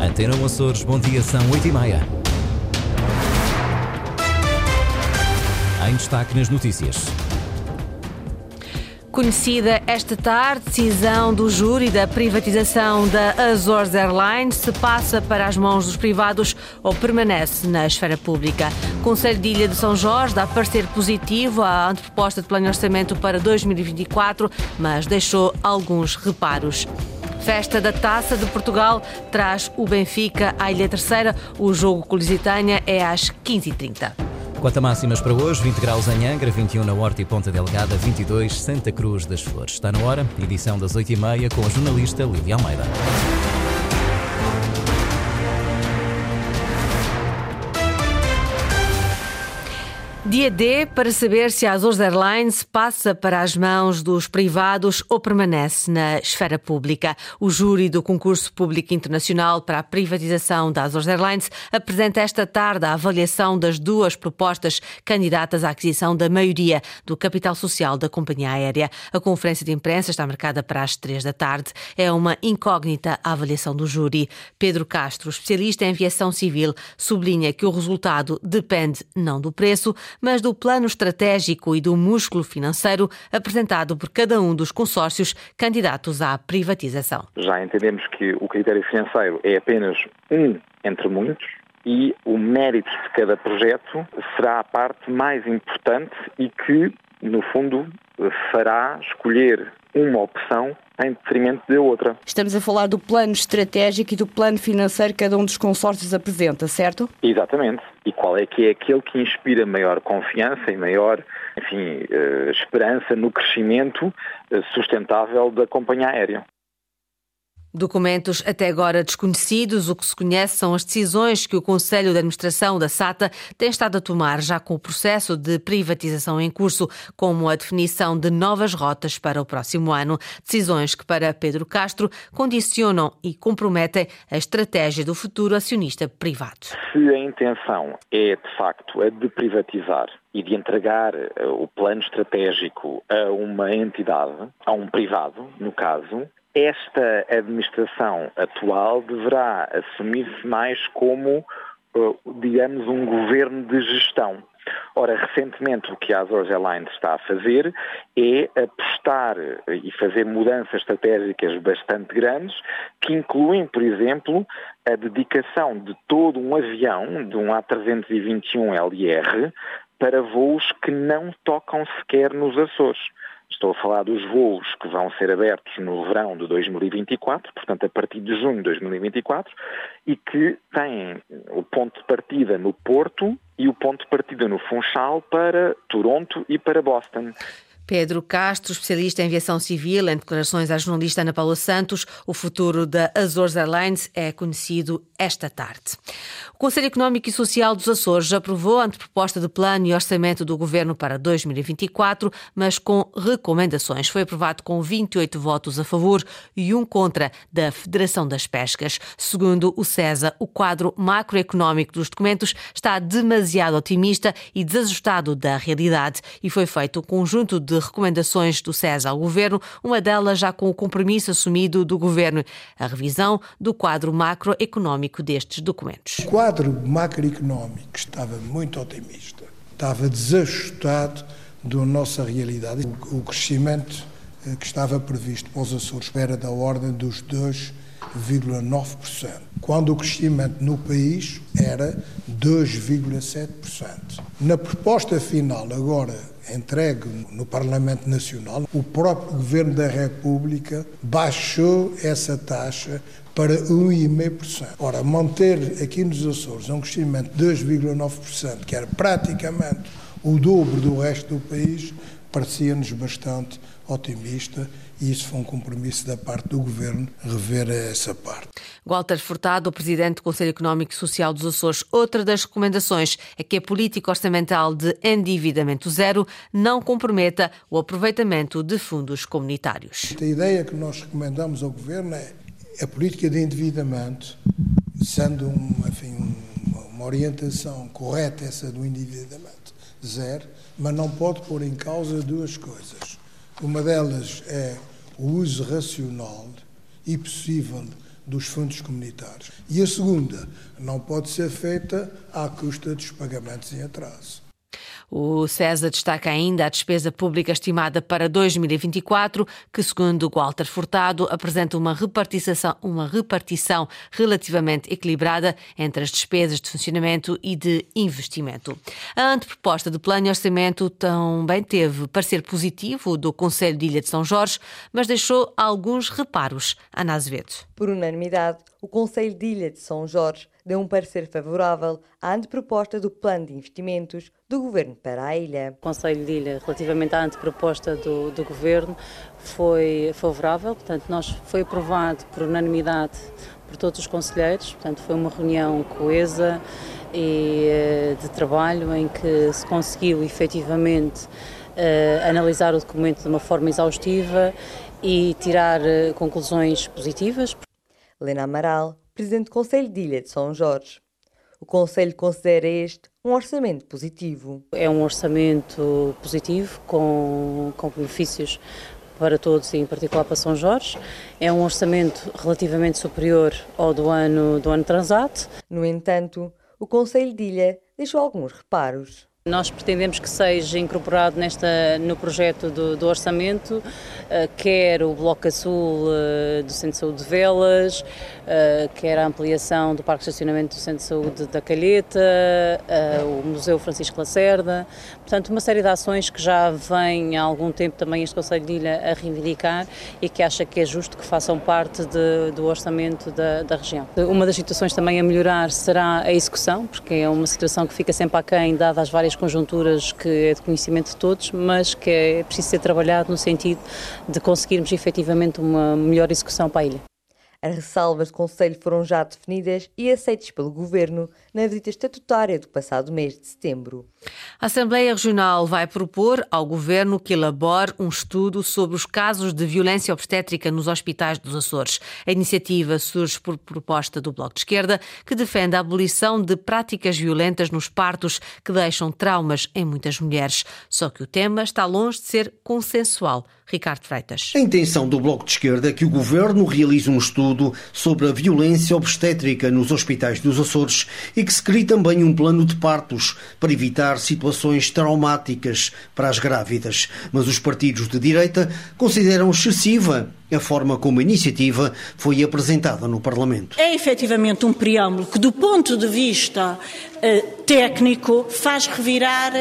Antena Açores, bom dia, são 8 e meia. Em destaque nas notícias. Conhecida esta tarde, decisão do júri da privatização da Azores Airlines se passa para as mãos dos privados ou permanece na esfera pública. Conselho de Ilha de São Jorge dá parecer positivo à anteproposta de plano de orçamento para 2024, mas deixou alguns reparos. Festa da Taça de Portugal traz o Benfica à Ilha Terceira. O jogo com Lusitânia é às 15h30. Quanto a máximas para hoje, 20 graus em Angra, 21 na Horta e Ponta Delgada, 22 Santa Cruz das Flores. Está na hora, edição das 8h30 com a jornalista Lívia Almeida. Dia D para saber se a Azores Airlines passa para as mãos dos privados ou permanece na esfera pública. O júri do concurso público internacional para a privatização da Azores Airlines apresenta esta tarde a avaliação das duas propostas candidatas à aquisição da maioria do capital social da companhia aérea. A conferência de imprensa está marcada para as três da tarde. É uma incógnita a avaliação do júri. Pedro Castro, especialista em aviação civil, sublinha que o resultado depende não do preço, mas do plano estratégico e do músculo financeiro apresentado por cada um dos consórcios candidatos à privatização. Já entendemos que o critério financeiro é apenas um entre muitos e o mérito de cada projeto será a parte mais importante e que, no fundo, fará escolher uma opção em detrimento da outra. Estamos a falar do plano estratégico e do plano financeiro que cada um dos consórcios apresenta, certo? Exatamente. E qual é que é aquele que inspira maior confiança e maior, enfim, eh, esperança no crescimento eh, sustentável da companhia aérea? Documentos até agora desconhecidos, o que se conhece são as decisões que o Conselho de Administração da SATA tem estado a tomar já com o processo de privatização em curso, como a definição de novas rotas para o próximo ano. Decisões que, para Pedro Castro, condicionam e comprometem a estratégia do futuro acionista privado. Se a intenção é, de facto, a de privatizar e de entregar eh, o plano estratégico a uma entidade, a um privado, no caso, esta administração atual deverá assumir-se mais como, eh, digamos, um governo de gestão. Ora, recentemente o que a Azores Airlines está a fazer é apostar e fazer mudanças estratégicas bastante grandes, que incluem, por exemplo, a dedicação de todo um avião, de um A321 LR, para voos que não tocam sequer nos Açores. Estou a falar dos voos que vão ser abertos no verão de 2024, portanto a partir de junho de 2024, e que têm o ponto de partida no Porto e o ponto de partida no Funchal para Toronto e para Boston. Pedro Castro, especialista em aviação civil, em declarações à jornalista Ana Paula Santos, o futuro da Azores Airlines é conhecido esta tarde. O Conselho Económico e Social dos Açores aprovou a anteproposta de plano e orçamento do governo para 2024, mas com recomendações. Foi aprovado com 28 votos a favor e um contra da Federação das Pescas. Segundo o CESA, o quadro macroeconómico dos documentos está demasiado otimista e desajustado da realidade e foi feito um conjunto de recomendações do CESA ao Governo, uma delas já com o compromisso assumido do Governo, a revisão do quadro macroeconómico destes documentos. O quadro macroeconómico estava muito otimista, estava desajustado da nossa realidade. O crescimento eh, que estava previsto para os Açores era da ordem dos 2,9%, quando o crescimento no país era 2,7%. Na proposta final, agora entregue no Parlamento Nacional, o próprio Governo da República baixou essa taxa para 1,5%. Ora, manter aqui nos Açores um crescimento de 2,9%, que era praticamente o dobro do resto do país, parecia-nos bastante otimista e isso foi um compromisso da parte do Governo rever essa parte. Walter Furtado, o Presidente do Conselho Económico e Social dos Açores, outra das recomendações é que a política orçamental de endividamento zero não comprometa o aproveitamento de fundos comunitários. A ideia que nós recomendamos ao Governo é a política de endividamento, sendo um, enfim, uma orientação correta essa do endividamento zero, mas não pode pôr em causa duas coisas. Uma delas é o uso racional e possível dos fundos comunitários. E a segunda, não pode ser feita à custa dos pagamentos em atraso. O César destaca ainda a despesa pública estimada para 2024, que, segundo Walter Furtado, apresenta uma repartição, uma repartição relativamente equilibrada entre as despesas de funcionamento e de investimento. A anteproposta de plano e orçamento também teve parecer positivo do Conselho de Ilha de São Jorge, mas deixou alguns reparos. Ana Azevedo. Por unanimidade, o Conselho de Ilha de São Jorge deu um parecer favorável à anteproposta do Plano de Investimentos do Governo para a ilha. O Conselho de Ilha, relativamente à anteproposta do, do Governo, foi favorável, portanto, nós foi aprovado por unanimidade por todos os conselheiros, portanto, foi uma reunião coesa e eh, de trabalho em que se conseguiu efetivamente uh, analisar o documento de uma forma exaustiva e tirar uh, conclusões positivas. Helena Amaral, Presidente do Conselho de Ilha de São Jorge. O Conselho considera este um orçamento positivo. É um orçamento positivo, com, com benefícios para todos e em particular para São Jorge. É um orçamento relativamente superior ao do ano, do ano transato. No entanto, o Conselho de Ilha deixou alguns reparos. Nós pretendemos que seja incorporado nesta, no projeto do, do orçamento, uh, quer o Bloco Azul uh, do Centro de Saúde de Velas, uh, quer a ampliação do Parque de Estacionamento do Centro de Saúde da Calheta, o Museu Francisco Lacerda, portanto uma série de ações que já vem há algum tempo também este Conselho de Ilha a reivindicar e que acha que é justo que façam parte de, do orçamento da, da região. Uma das situações também a melhorar será a execução, porque é uma situação que fica sempre aquém, dadas as várias conjunturas que é de conhecimento de todos, mas que é preciso ser trabalhado no sentido de conseguirmos efetivamente uma melhor execução para a ilha. As ressalvas do Conselho foram já definidas e aceitas pelo Governo na visita estatutária do passado mês de setembro. A Assembleia Regional vai propor ao Governo que elabore um estudo sobre os casos de violência obstétrica nos hospitais dos Açores. A iniciativa surge por proposta do Bloco de Esquerda, que defende a abolição de práticas violentas nos partos que deixam traumas em muitas mulheres. Só que o tema está longe de ser consensual. Ricardo Freitas. A intenção do Bloco de Esquerda é que o Governo realize um estudo sobre a violência obstétrica nos hospitais dos Açores e que se crie também um plano de partos para evitar situações traumáticas para as grávidas. Mas os partidos de direita consideram excessiva a forma como a iniciativa foi apresentada no Parlamento. É efetivamente um preâmbulo que, do ponto de vista eh, técnico, faz revirar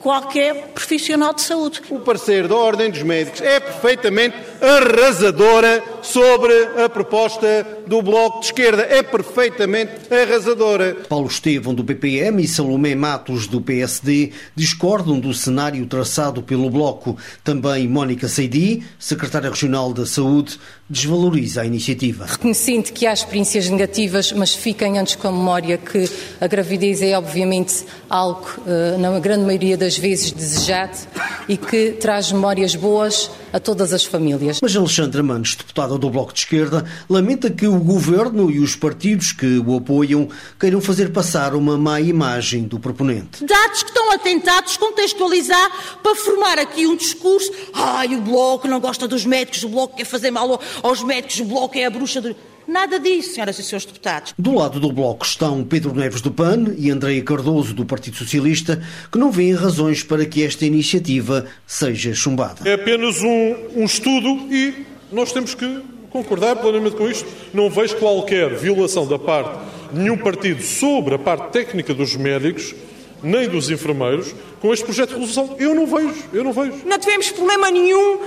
qualquer profissional de saúde. O parecer da Ordem dos Médicos é perfeitamente arrasadora sobre a proposta do Bloco de Esquerda. É perfeitamente arrasadora. Paulo Estevão, do PPM, e Salomé Matos, do PSD, discordam do cenário traçado pelo Bloco. Também Mónica Seidi, secretária regional da Saúde, desvaloriza a iniciativa. Reconhecendo que há experiências negativas, mas fiquem antes com a memória que a gravidez é obviamente algo, eh, na grande maioria das vezes, desejado e que traz memórias boas a todas as famílias. Mas Alexandra Manos, deputada do Bloco de Esquerda, lamenta que o governo e os partidos que o apoiam queiram fazer passar uma má imagem do proponente. Dados que estão a tentar descontextualizar para formar aqui um discurso. Ai, o Bloco não gosta dos médicos, o Bloco quer fazer mal aos médicos, o Bloco é a bruxa do. Nada disso, senhoras e senhores deputados. Do lado do Bloco estão Pedro Neves do PAN e Andreia Cardoso do Partido Socialista, que não veem razões para que esta iniciativa seja chumbada. É apenas um, estudo e nós temos que concordar plenamente com isto. Não vejo qualquer violação da parte de nenhum partido sobre a parte técnica dos médicos nem dos enfermeiros com este projeto de resolução. Eu não vejo, eu não vejo. Não tivemos problema nenhum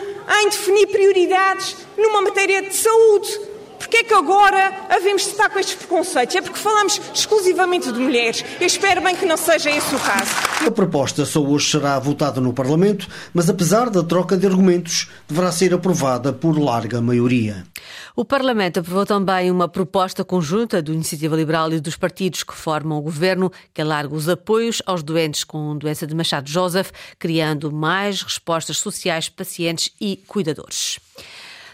em definir prioridades numa matéria de saúde. Porquê é que agora havemos de estar com estes preconceitos? É porque falamos exclusivamente de mulheres. Eu espero bem que não seja esse o caso. A proposta só hoje será votada no Parlamento, mas apesar da troca de argumentos, deverá ser aprovada por larga maioria. O Parlamento aprovou também uma proposta conjunta do Iniciativa Liberal e dos partidos que formam o governo, que alarga os apoios aos doentes com doença de Machado Joseph, criando mais respostas sociais, pacientes e cuidadores.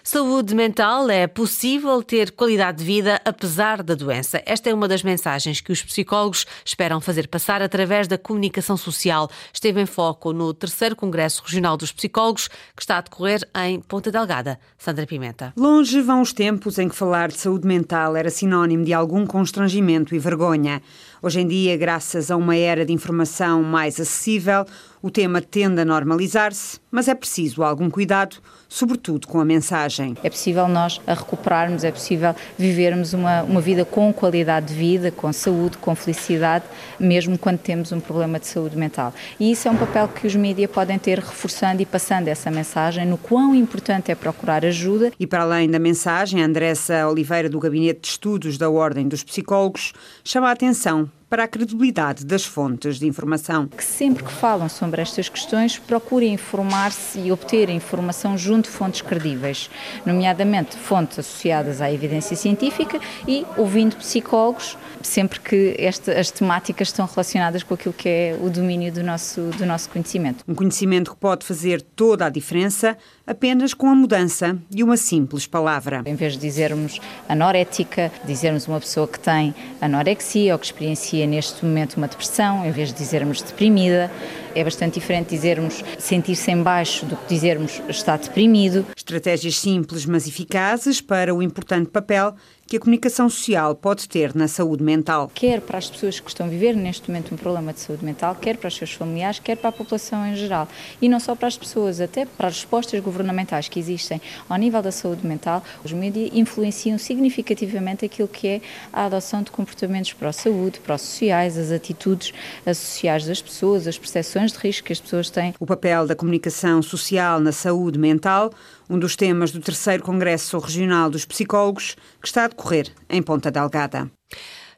Saúde mental é possível ter qualidade de vida apesar da doença. Esta é uma das mensagens que os psicólogos esperam fazer passar através da comunicação social. Esteve em foco no terceiro Congresso Regional dos Psicólogos, que está a decorrer em Ponta Delgada. Sandra Pimenta. Longe vão os tempos em que falar de saúde mental era sinónimo de algum constrangimento e vergonha. Hoje em dia, graças a uma era de informação mais acessível, o tema tende a normalizar-se, mas é preciso algum cuidado, sobretudo com a mensagem. É possível nós a recuperarmos, é possível vivermos uma, uma vida com qualidade de vida, com saúde, com felicidade, mesmo quando temos um problema de saúde mental. E isso é um papel que os mídias podem ter reforçando e passando essa mensagem no quão importante é procurar ajuda. E para além da mensagem, Andressa Oliveira, do Gabinete de Estudos da Ordem dos Psicólogos, chama a atenção para a credibilidade das fontes de informação. Que sempre que falam sobre estas questões, procurem informar-se e obter informação junto de fontes credíveis, nomeadamente fontes associadas à evidência científica e ouvindo psicólogos, sempre que esta, as temáticas estão relacionadas com aquilo que é o domínio do nosso, do nosso conhecimento. Um conhecimento que pode fazer toda a diferença apenas com a mudança de uma simples palavra. Em vez de dizermos anorética, dizermos uma pessoa que tem anorexia ou que experiencia neste momento uma depressão, em vez de dizermos deprimida, é bastante diferente dizermos sentir-se em baixo do que dizermos está deprimido. Estratégias simples, mas eficazes para o importante papel que a comunicação social pode ter na saúde mental. Quer para as pessoas que estão a viver neste momento um problema de saúde mental, quer para os seus familiares, quer para a população em geral. E não só para as pessoas, até para as respostas governamentais que existem ao nível da saúde mental, os mídias influenciam significativamente aquilo que é a adoção de comportamentos pró-saúde, pró-sociais, as atitudes sociais das pessoas, as percepções de risco que as pessoas têm. O papel da comunicação social na saúde mental um dos temas do terceiro Congresso Regional dos Psicólogos, que está a decorrer em Ponta Delgada.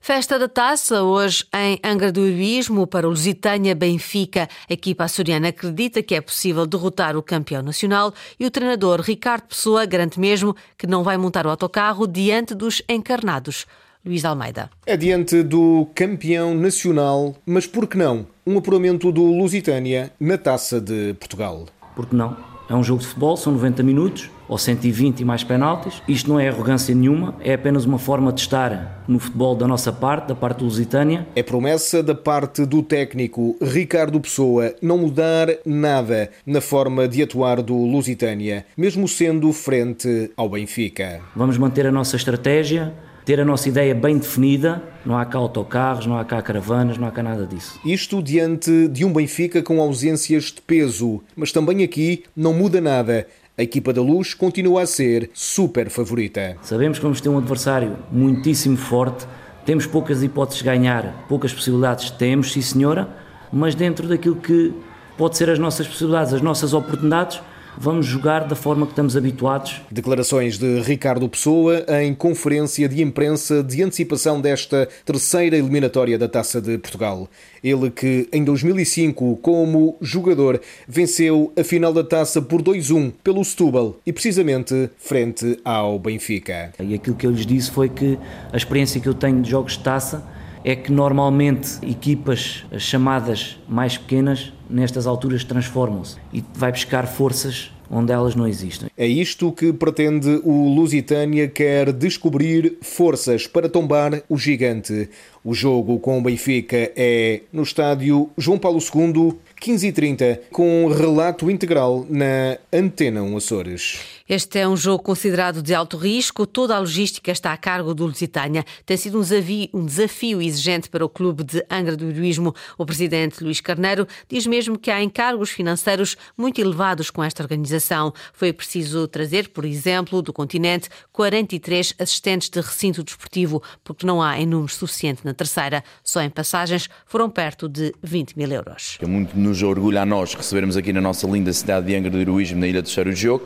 Festa da Taça, hoje em Angra do Heroísmo, para o Lusitânia Benfica. A equipa açoriana acredita que é possível derrotar o campeão nacional e o treinador Ricardo Pessoa garante mesmo que não vai montar o autocarro diante dos encarnados. Luís Almeida. É diante do campeão nacional, mas por que não? Um apuramento do Lusitânia na Taça de Portugal. Por que não? É um jogo de futebol, são 90 minutos, ou 120 e mais penaltis. Isto não é arrogância nenhuma, é apenas uma forma de estar no futebol da nossa parte, da parte lusitânia. É promessa da parte do técnico Ricardo Pessoa não mudar nada na forma de atuar do Lusitânia, mesmo sendo frente ao Benfica. Vamos manter a nossa estratégia, ter a nossa ideia bem definida, não há cá autocarros, não há cá caravanas, não há cá nada disso. Isto diante de um Benfica com ausências de peso, mas também aqui não muda nada. A equipa da Luz continua a ser super favorita. Sabemos que vamos ter um adversário muitíssimo forte, temos poucas hipóteses de ganhar, poucas possibilidades temos, sim senhora, mas dentro daquilo que pode ser as nossas possibilidades, as nossas oportunidades, vamos jogar da forma que estamos habituados. Declarações de Ricardo Pessoa em conferência de imprensa de antecipação desta terceira eliminatória da Taça de Portugal. Ele que em 2005, como jogador, venceu a final da Taça por 2-1 pelo Setúbal e precisamente frente ao Benfica. E aquilo que eu lhes disse foi que a experiência que eu tenho de jogos de taça é que normalmente equipas chamadas mais pequenas nestas alturas transformam-se e vai buscar forças onde elas não existem. É isto que pretende o Lusitânia quer descobrir forças para tombar o gigante. O jogo com o Benfica é no estádio João Paulo II, 15h30, com relato integral na Antena 1 Açores. Este é um jogo considerado de alto risco. Toda a logística está a cargo do Lusitânia. Tem sido um desafio, um desafio exigente para o clube de Angra do Heroísmo. O presidente Luís Carneiro diz mesmo que há encargos financeiros muito elevados com esta organização. Foi preciso trazer, por exemplo, do continente 43 assistentes de recinto desportivo, porque não há em número suficiente na terceira. Só em passagens foram perto de 20 mil euros. É muito nos orgulha a nós recebermos aqui na nossa linda cidade de Angra do Heroísmo, na Ilha do Jogo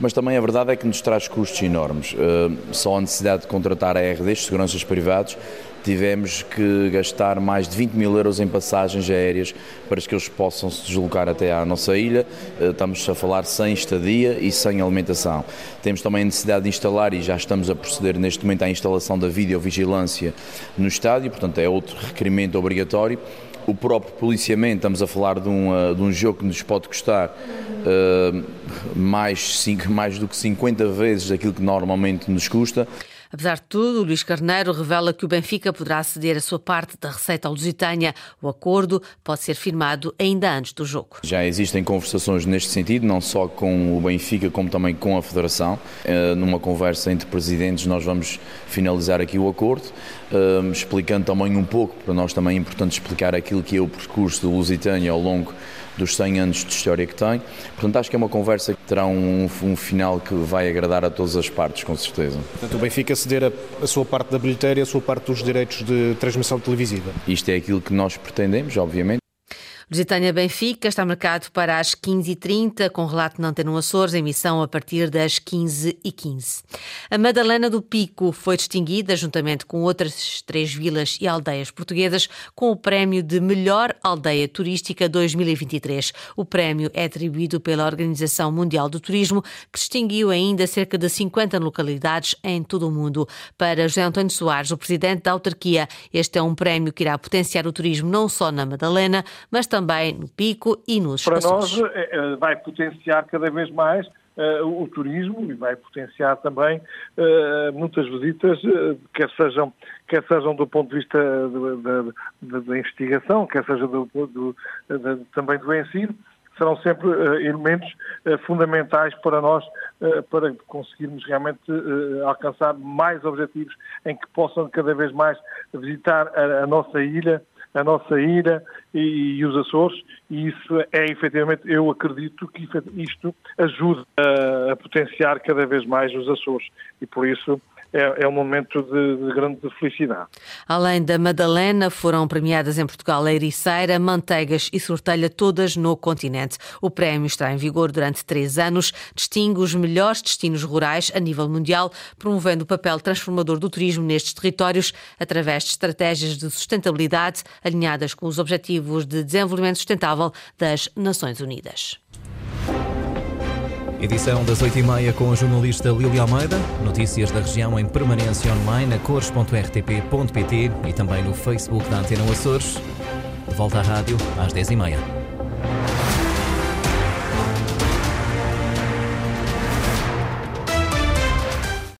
mas também a verdade é que nos traz custos enormes. Uh, só a necessidade de contratar a RDs, seguranças privados, tivemos que gastar mais de 20 mil euros em passagens aéreas para que eles possam se deslocar até à nossa ilha. Uh, estamos a falar sem estadia e sem alimentação. Temos também a necessidade de instalar, e já estamos a proceder neste momento à instalação da videovigilância no estádio, portanto é outro requerimento obrigatório o próprio policiamento, estamos a falar de um, uh, de um jogo que nos pode custar uh, mais, cinco, mais do que 50 vezes aquilo que normalmente nos custa. Apesar de tudo, Luís Carneiro revela que o Benfica poderá ceder a sua parte da receita ao Lusitânia. O acordo pode ser firmado ainda antes do jogo. Já existem conversações neste sentido, não só com o Benfica, como também com a Federação. Eh, numa conversa entre presidentes, nós vamos finalizar aqui o acordo, eh, explicando também um pouco, para nós também é importante explicar aquilo que é o percurso do Lusitânia ao longo dos 100 anos de história que tem. Portanto, acho que é uma conversa que terá um, um final que vai agradar a todas as partes, com certeza. Portanto, o Benfica ceder a, a sua parte da bilheteira e a sua parte dos direitos de transmissão televisiva. Isto é aquilo que nós pretendemos, obviamente. Lusitânia Benfica está marcado para as 15h30, com relato na Antena Açores, emissão a partir das 15h15. A Madalena do Pico foi distinguida, juntamente com outras três vilas e aldeias portuguesas, com o prémio de Melhor Aldeia Turística 2023. O prémio é atribuído pela Organização Mundial do Turismo, que distinguiu ainda cerca de 50 localidades em todo o mundo. Para José António Soares, o presidente da autarquia, este é um prémio que irá potenciar o turismo não só na Madalena, mas também também no Pico e nos Para nós eh, eh, vai potenciar cada vez mais uh, o turismo e vai potenciar também uh, muitas visitas, uh, quer, sejam, quer sejam do ponto de vista da investigação, quer seja do, do, também do ensino, serão sempre elementos fundamentais para nós, para conseguirmos realmente alcançar mais objetivos em que possam cada vez mais visitar a, a nossa ilha a nossa ilha e, e, os Açores, e isso é efetivamente, eu acredito que isto ajuda a, a potenciar cada vez mais os Açores. E por isso é, é um momento de, de, grande felicidade. Além da Madalena, foram premiadas em Portugal a Ericeira, Manteigas e Sortelha, todas no continente. O prémio está em vigor durante três anos, distingue os melhores destinos rurais a nível mundial, promovendo o papel transformador do turismo nestes territórios através de estratégias de sustentabilidade alinhadas com os Objetivos de Desenvolvimento Sustentável das Nações Unidas. Edição das 8h30 com a jornalista Lília Almeida. Notícias da região em permanência online a cores.rtp.pt e também no Facebook da Antena Açores. De volta à rádio às 10h30.